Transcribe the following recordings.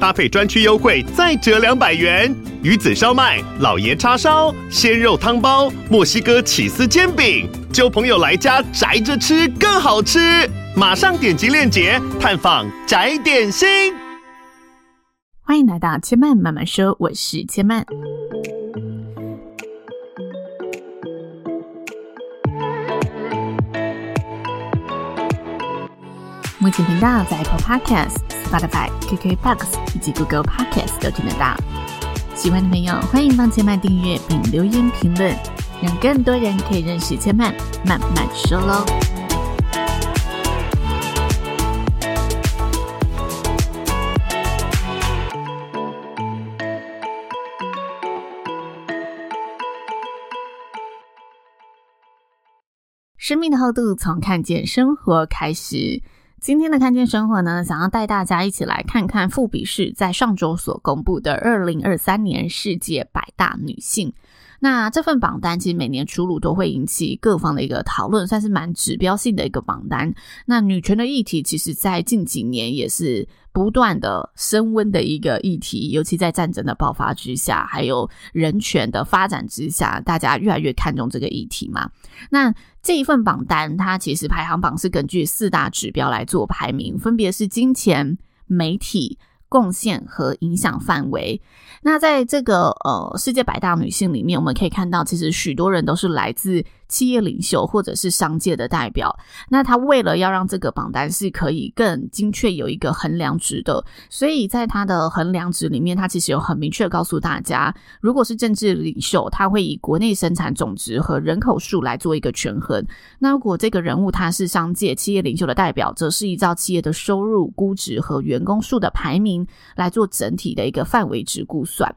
搭配专区优惠再折两百元。鱼子烧麦、老爷叉烧、鲜肉汤包、墨西哥起司煎饼，揪朋友来家宅着吃更好吃。马上点击链接探访宅点心。欢迎来到千曼慢慢说，我是千曼。目前频道在 Apple Podcast、Spotify、KKBOX 以及 Google Podcast 都听得到。喜欢的朋友欢迎帮千曼订阅并留言评论，让更多人可以认识千曼慢慢说喽。生命的厚度从看见生活开始。今天的看见生活呢，想要带大家一起来看看富比士在上周所公布的二零二三年世界百大女性。那这份榜单其实每年出炉都会引起各方的一个讨论，算是蛮指标性的一个榜单。那女权的议题，其实在近几年也是不断的升温的一个议题，尤其在战争的爆发之下，还有人权的发展之下，大家越来越看重这个议题嘛。那这一份榜单，它其实排行榜是根据四大指标来做排名，分别是金钱、媒体。贡献和影响范围。那在这个呃世界百大女性里面，我们可以看到，其实许多人都是来自企业领袖或者是商界的代表。那他为了要让这个榜单是可以更精确有一个衡量值的，所以在他的衡量值里面，他其实有很明确告诉大家，如果是政治领袖，他会以国内生产总值和人口数来做一个权衡。那如果这个人物他是商界企业领袖的代表，则是依照企业的收入、估值和员工数的排名。来做整体的一个范围值估算。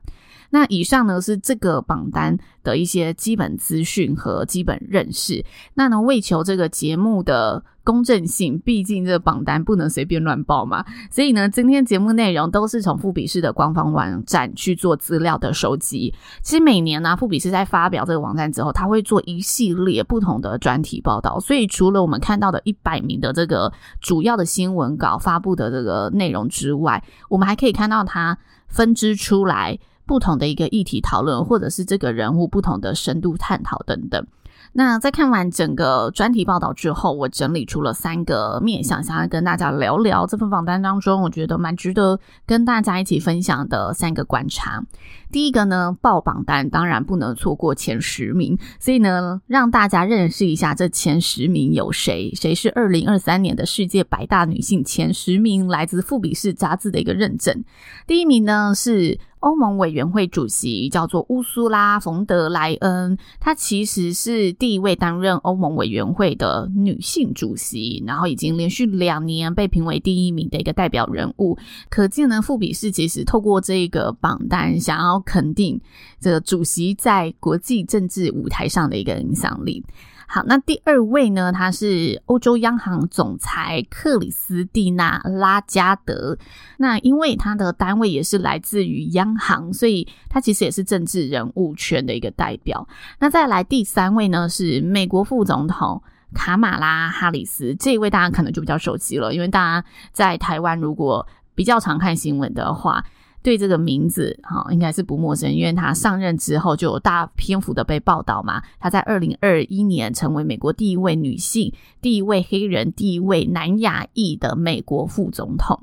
那以上呢是这个榜单的一些基本资讯和基本认识。那呢，为求这个节目的公正性，毕竟这个榜单不能随便乱报嘛，所以呢，今天节目内容都是从富比士的官方网站去做资料的收集。其实每年呢，富比士在发表这个网站之后，他会做一系列不同的专题报道。所以除了我们看到的一百名的这个主要的新闻稿发布的这个内容之外，我们还可以看到它分支出来。不同的一个议题讨论，或者是这个人物不同的深度探讨等等。那在看完整个专题报道之后，我整理出了三个面向，想要跟大家聊聊这份榜单当中，我觉得蛮值得跟大家一起分享的三个观察。第一个呢，报榜单当然不能错过前十名，所以呢，让大家认识一下这前十名有谁，谁是二零二三年的世界百大女性前十名，来自富比士杂志的一个认证。第一名呢是欧盟委员会主席，叫做乌苏拉·冯德莱恩，她其实是第一位担任欧盟委员会的女性主席，然后已经连续两年被评为第一名的一个代表人物。可见呢，富比士其实透过这个榜单，想要肯定这个主席在国际政治舞台上的一个影响力。好，那第二位呢，他是欧洲央行总裁克里斯蒂娜拉加德。那因为他的单位也是来自于央行，所以他其实也是政治人物圈的一个代表。那再来第三位呢，是美国副总统卡马拉哈里斯。这一位大家可能就比较熟悉了，因为大家在台湾如果比较常看新闻的话。对这个名字哈，应该是不陌生，因为他上任之后就有大篇幅的被报道嘛。他在二零二一年成为美国第一位女性、第一位黑人、第一位南亚裔的美国副总统。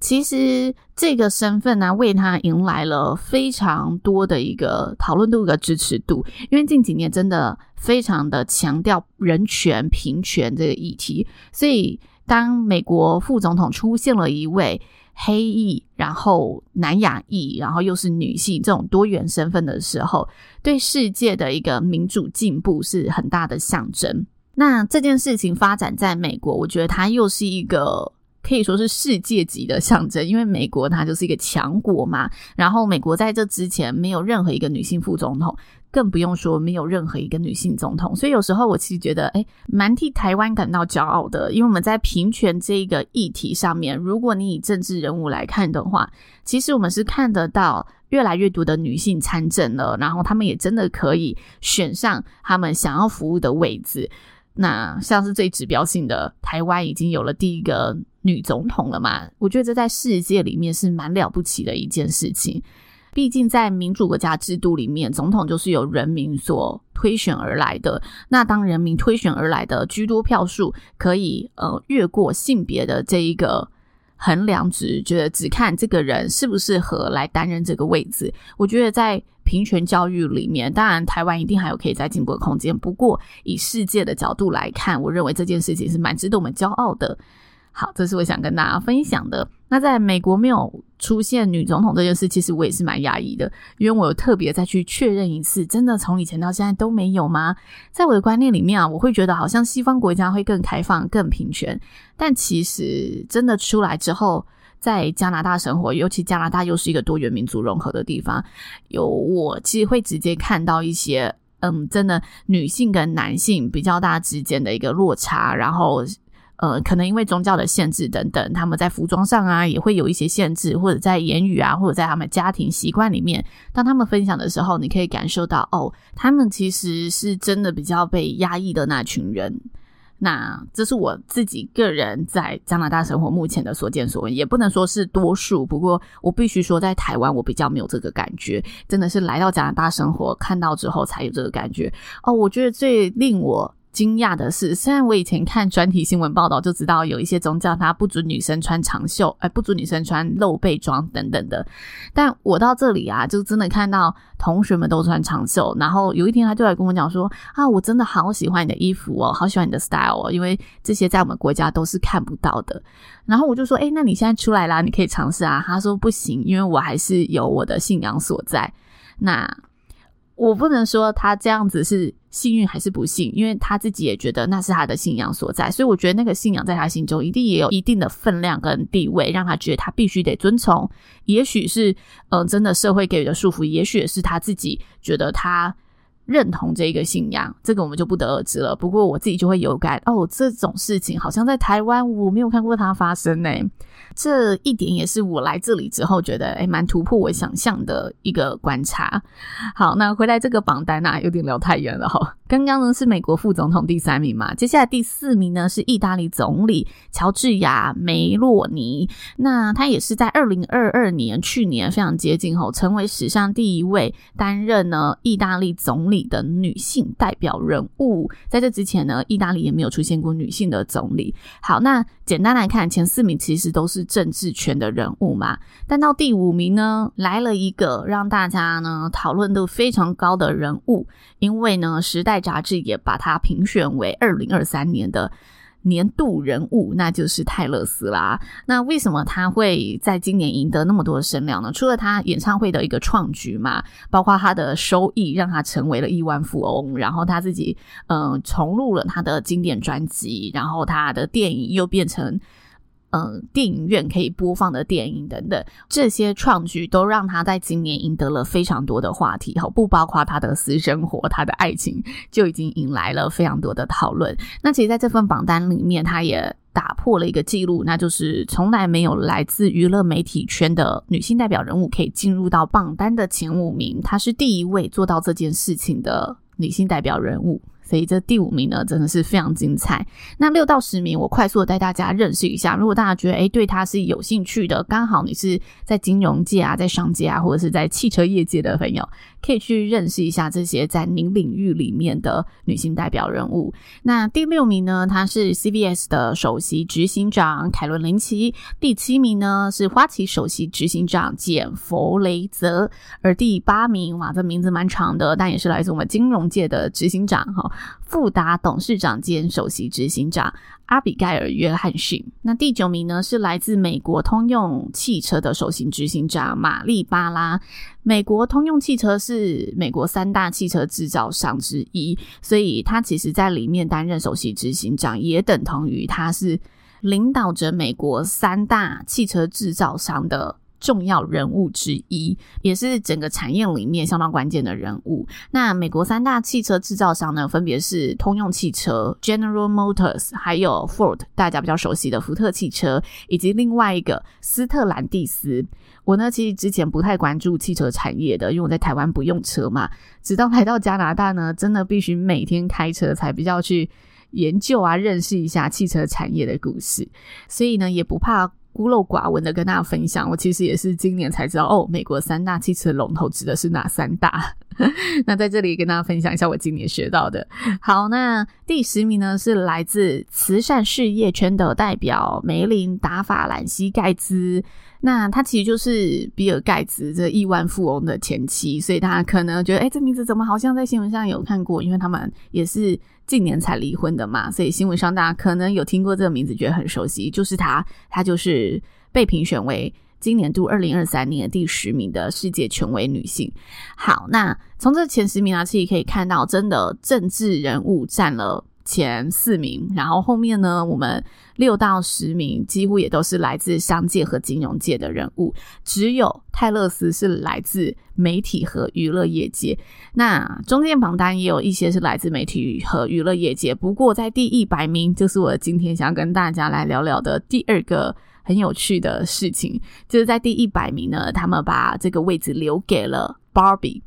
其实这个身份呢，为他迎来了非常多的一个讨论度和支持度，因为近几年真的非常的强调人权、平权这个议题，所以当美国副总统出现了一位。黑裔，然后南亚裔，然后又是女性这种多元身份的时候，对世界的一个民主进步是很大的象征。那这件事情发展在美国，我觉得它又是一个可以说是世界级的象征，因为美国它就是一个强国嘛。然后美国在这之前没有任何一个女性副总统，更不用说没有任何一个女性总统。所以有时候我其实觉得，诶，蛮替台湾感到骄傲的，因为我们在平权这个议题上面，如果你以政治人物来看的话，其实我们是看得到越来越多的女性参政了，然后她们也真的可以选上他们想要服务的位置。那像是最指标性的，台湾已经有了第一个女总统了嘛？我觉得这在世界里面是蛮了不起的一件事情。毕竟在民主国家制度里面，总统就是由人民所推选而来的。那当人民推选而来的居多票数可以呃越过性别的这一个衡量值，觉得只看这个人适不适合来担任这个位置。我觉得在平权教育里面，当然台湾一定还有可以再进步的空间。不过以世界的角度来看，我认为这件事情是蛮值得我们骄傲的。好，这是我想跟大家分享的。那在美国没有出现女总统这件事，其实我也是蛮讶异的，因为我有特别再去确认一次，真的从以前到现在都没有吗？在我的观念里面啊，我会觉得好像西方国家会更开放、更平权，但其实真的出来之后。在加拿大生活，尤其加拿大又是一个多元民族融合的地方，有我其实会直接看到一些，嗯，真的女性跟男性比较大之间的一个落差，然后，呃，可能因为宗教的限制等等，他们在服装上啊也会有一些限制，或者在言语啊，或者在他们家庭习惯里面，当他们分享的时候，你可以感受到，哦，他们其实是真的比较被压抑的那群人。那这是我自己个人在加拿大生活目前的所见所闻，也不能说是多数。不过我必须说，在台湾我比较没有这个感觉，真的是来到加拿大生活看到之后才有这个感觉。哦，我觉得最令我。惊讶的是，虽然我以前看专题新闻报道就知道有一些宗教它不准女生穿长袖，哎，不准女生穿露背装等等的，但我到这里啊，就真的看到同学们都穿长袖，然后有一天他就来跟我讲说啊，我真的好喜欢你的衣服哦，好喜欢你的 style 哦，因为这些在我们国家都是看不到的。然后我就说，哎，那你现在出来啦，你可以尝试啊。他说不行，因为我还是有我的信仰所在。那。我不能说他这样子是幸运还是不幸，因为他自己也觉得那是他的信仰所在，所以我觉得那个信仰在他心中一定也有一定的分量跟地位，让他觉得他必须得遵从。也许是，嗯、真的社会给予的束缚，也许是他自己觉得他。认同这一个信仰，这个我们就不得而知了。不过我自己就会有感哦，这种事情好像在台湾我没有看过它发生呢。这一点也是我来这里之后觉得诶蛮突破我想象的一个观察。好，那回来这个榜单啊，有点聊太远了哈。刚刚呢是美国副总统第三名嘛，接下来第四名呢是意大利总理乔治亚梅洛尼。那他也是在二零二二年，去年非常接近后，成为史上第一位担任呢意大利总理的女性代表人物，在这之前呢，意大利也没有出现过女性的总理。好，那简单来看，前四名其实都是政治圈的人物嘛。但到第五名呢，来了一个让大家呢讨论度非常高的人物，因为呢，《时代》杂志也把它评选为二零二三年的。年度人物，那就是泰勒斯啦。那为什么他会在今年赢得那么多的声量呢？除了他演唱会的一个创举嘛，包括他的收益让他成为了亿万富翁，然后他自己嗯、重录了他的经典专辑，然后他的电影又变成。嗯，电影院可以播放的电影等等，这些创举都让他在今年赢得了非常多的话题，哈，不包括他的私生活，他的爱情就已经引来了非常多的讨论。那其实，在这份榜单里面，他也打破了一个记录，那就是从来没有来自娱乐媒体圈的女性代表人物可以进入到榜单的前五名，她是第一位做到这件事情的女性代表人物。所以这第五名呢，真的是非常精彩。那六到十名，我快速的带大家认识一下。如果大家觉得诶对他是有兴趣的，刚好你是在金融界啊，在商界啊，或者是在汽车业界的朋友，可以去认识一下这些在您领域里面的女性代表人物。那第六名呢，她是 CVS 的首席执行长凯伦林奇。第七名呢是花旗首席执行长简弗雷泽。而第八名，哇，这名字蛮长的，但也是来自我们金融界的执行长哈。富达董事长兼首席执行长阿比盖尔·约翰逊。那第九名呢，是来自美国通用汽车的首席执行长玛丽·巴拉。美国通用汽车是美国三大汽车制造商之一，所以他其实在里面担任首席执行长，也等同于他是领导着美国三大汽车制造商的。重要人物之一，也是整个产业里面相当关键的人物。那美国三大汽车制造商呢，分别是通用汽车 （General Motors） 还有 Ford，大家比较熟悉的福特汽车，以及另外一个斯特兰蒂斯。我呢，其实之前不太关注汽车产业的，因为我在台湾不用车嘛。直到来到加拿大呢，真的必须每天开车才比较去研究啊，认识一下汽车产业的故事。所以呢，也不怕。孤陋寡闻的跟大家分享，我其实也是今年才知道哦，美国三大汽车龙头指的是哪三大？那在这里跟大家分享一下我今年学到的。好，那第十名呢是来自慈善事业圈的代表梅林达·法兰西盖兹。那他其实就是比尔盖茨这亿万富翁的前妻，所以大家可能觉得，哎，这名字怎么好像在新闻上有看过？因为他们也是近年才离婚的嘛，所以新闻上大家可能有听过这个名字，觉得很熟悉。就是他，他就是被评选为今年度二零二三年第十名的世界权威女性。好，那从这前十名啊，其实可以看到，真的政治人物占了。前四名，然后后面呢，我们六到十名几乎也都是来自商界和金融界的人物，只有泰勒斯是来自媒体和娱乐业界。那中间榜单也有一些是来自媒体和娱乐业界，不过在第一百名，就是我今天想要跟大家来聊聊的第二个很有趣的事情，就是在第一百名呢，他们把这个位置留给了 Barbie。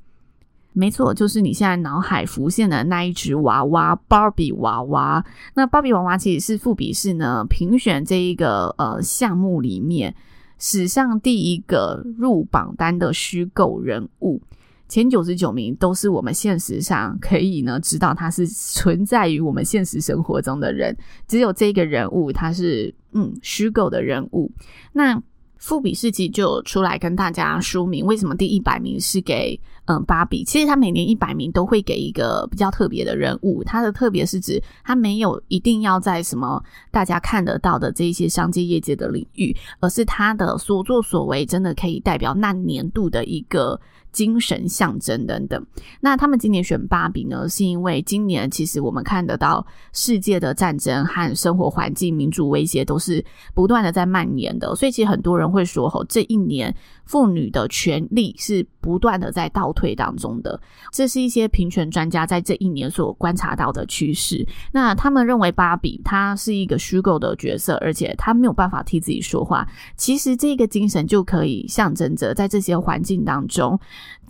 没错，就是你现在脑海浮现的那一只娃娃芭比娃娃。那芭比娃娃其实是富比士呢评选这一个呃项目里面史上第一个入榜单的虚构人物。前九十九名都是我们现实上可以呢知道他是存在于我们现实生活中的人，只有这个人物他是嗯虚构的人物。那富比士其实就出来跟大家说明为什么第一百名是给。嗯，芭比其实他每年一百名都会给一个比较特别的人物，他的特别是指他没有一定要在什么大家看得到的这一些商界业界的领域，而是他的所作所为真的可以代表那年度的一个。精神象征等等。那他们今年选芭比呢，是因为今年其实我们看得到世界的战争和生活环境、民主威胁都是不断的在蔓延的，所以其实很多人会说，吼，这一年妇女的权利是不断的在倒退当中的。这是一些平权专家在这一年所观察到的趋势。那他们认为芭比她是一个虚构的角色，而且她没有办法替自己说话。其实这个精神就可以象征着在这些环境当中。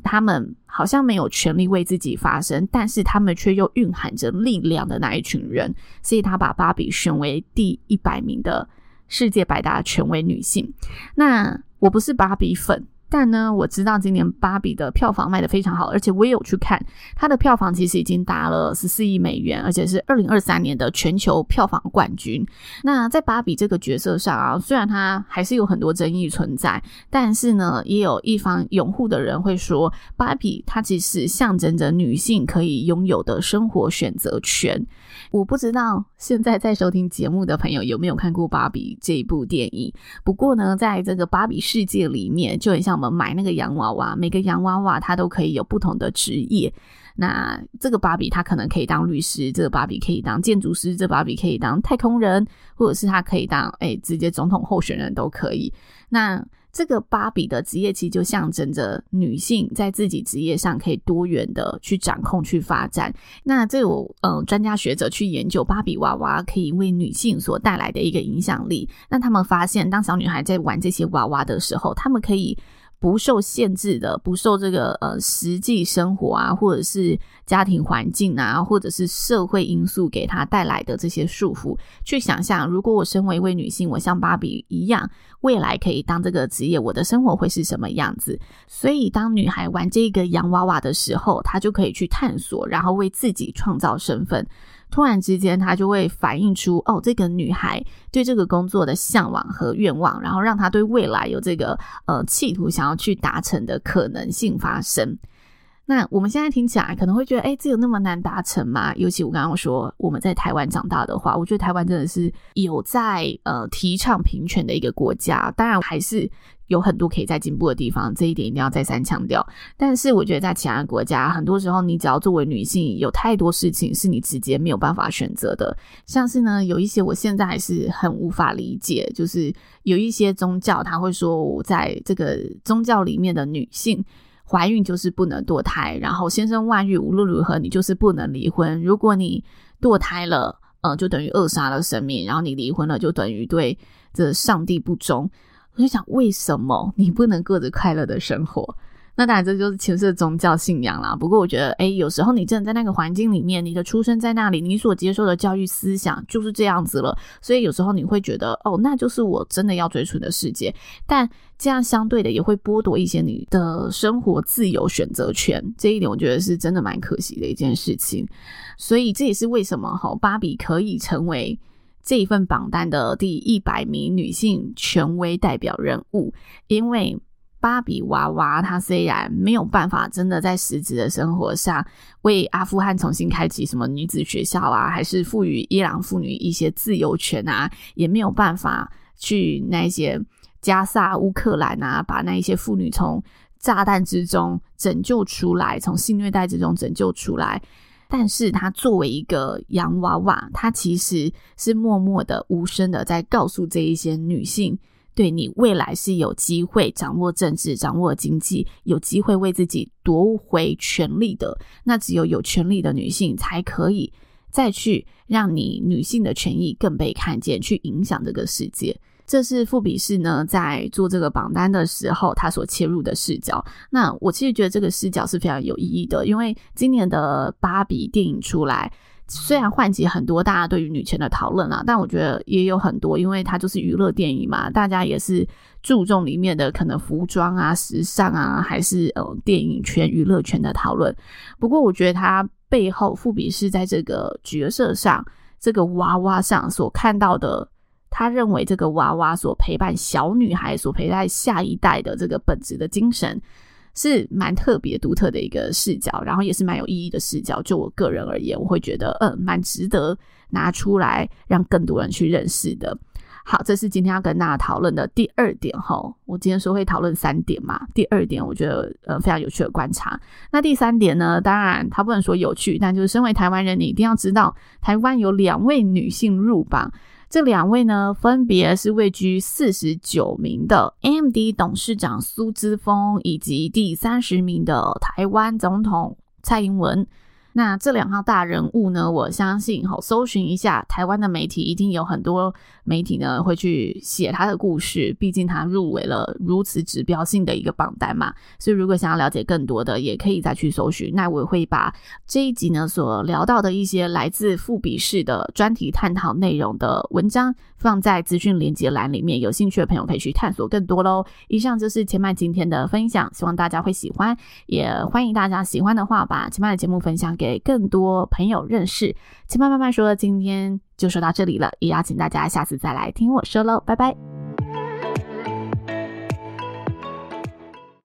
他们好像没有权利为自己发声，但是他们却又蕴含着力量的那一群人，所以他把芭比选为第一百名的世界百大权威女性。那我不是芭比粉。但呢，我知道今年芭比的票房卖得非常好，而且我也有去看它的票房，其实已经达了十四亿美元，而且是二零二三年的全球票房冠军。那在芭比这个角色上啊，虽然它还是有很多争议存在，但是呢，也有一方拥护的人会说，芭比它其实象征着女性可以拥有的生活选择权。我不知道现在在收听节目的朋友有没有看过《芭比》这一部电影。不过呢，在这个芭比世界里面，就很像我们买那个洋娃娃，每个洋娃娃它都可以有不同的职业。那这个芭比它可能可以当律师，这个芭比可以当建筑师，这个芭比可以当太空人，或者是它可以当哎直接总统候选人都可以。那这个芭比的职业其实就象征着女性在自己职业上可以多元的去掌控、去发展。那这有呃专家学者去研究芭比娃娃可以为女性所带来的一个影响力。那他们发现，当小女孩在玩这些娃娃的时候，他们可以。不受限制的，不受这个呃实际生活啊，或者是家庭环境啊，或者是社会因素给她带来的这些束缚，去想象，如果我身为一位女性，我像芭比一样，未来可以当这个职业，我的生活会是什么样子？所以，当女孩玩这个洋娃娃的时候，她就可以去探索，然后为自己创造身份。突然之间，她就会反映出哦，这个女孩对这个工作的向往和愿望，然后让她对未来有这个呃企图想要去达成的可能性发生。那我们现在听起来可能会觉得，诶，这有那么难达成吗？尤其我刚刚说我们在台湾长大的话，我觉得台湾真的是有在呃提倡平权的一个国家，当然还是。有很多可以再进步的地方，这一点一定要再三强调。但是我觉得在其他国家，很多时候你只要作为女性，有太多事情是你直接没有办法选择的。像是呢，有一些我现在还是很无法理解，就是有一些宗教他会说，我在这个宗教里面的女性怀孕就是不能堕胎，然后先生外遇无论如何你就是不能离婚。如果你堕胎了，呃，就等于扼杀了生命，然后你离婚了，就等于对这上帝不忠。我就想，为什么你不能过着快乐的生活？那当然，这就是牵涉宗教信仰啦。不过，我觉得，诶，有时候你真的在那个环境里面，你的出生在那里，你所接受的教育思想就是这样子了。所以，有时候你会觉得，哦，那就是我真的要追寻的世界。但这样相对的，也会剥夺一些你的生活自由选择权。这一点，我觉得是真的蛮可惜的一件事情。所以，这也是为什么哈，芭比可以成为。这一份榜单的第一百名女性权威代表人物，因为芭比娃娃她虽然没有办法真的在实质的生活上为阿富汗重新开启什么女子学校啊，还是赋予伊朗妇女一些自由权啊，也没有办法去那些加萨、乌克兰啊，把那一些妇女从炸弹之中拯救出来，从性虐待之中拯救出来。但是他作为一个洋娃娃，他其实是默默的、无声的在告诉这一些女性：对你未来是有机会掌握政治、掌握经济，有机会为自己夺回权利的。那只有有权利的女性才可以再去让你女性的权益更被看见，去影响这个世界。这是富比士呢在做这个榜单的时候，他所切入的视角。那我其实觉得这个视角是非常有意义的，因为今年的芭比电影出来，虽然唤起很多大家对于女权的讨论啊，但我觉得也有很多，因为它就是娱乐电影嘛，大家也是注重里面的可能服装啊、时尚啊，还是呃电影圈、娱乐圈的讨论。不过，我觉得它背后富比是在这个角色上，这个娃娃上所看到的。他认为这个娃娃所陪伴小女孩、所陪伴下一代的这个本质的精神，是蛮特别、独特的一个视角，然后也是蛮有意义的视角。就我个人而言，我会觉得，嗯，蛮值得拿出来让更多人去认识的。好，这是今天要跟大家讨论的第二点哈。我今天说会讨论三点嘛，第二点我觉得呃非常有趣的观察。那第三点呢，当然他不能说有趣，但就是身为台湾人，你一定要知道，台湾有两位女性入榜。这两位呢，分别是位居四十九名的 MD 董事长苏姿丰，以及第三十名的台湾总统蔡英文。那这两号大人物呢，我相信哈，搜寻一下台湾的媒体，一定有很多媒体呢会去写他的故事。毕竟他入围了如此指标性的一个榜单嘛，所以如果想要了解更多的，也可以再去搜寻。那我会把这一集呢所聊到的一些来自富比士的专题探讨内容的文章放在资讯连接栏里面，有兴趣的朋友可以去探索更多喽。以上就是千麦今天的分享，希望大家会喜欢，也欢迎大家喜欢的话把千麦的节目分享。给更多朋友认识，千麦慢慢说，今天就说到这里了，也邀请大家下次再来听我说喽，拜拜。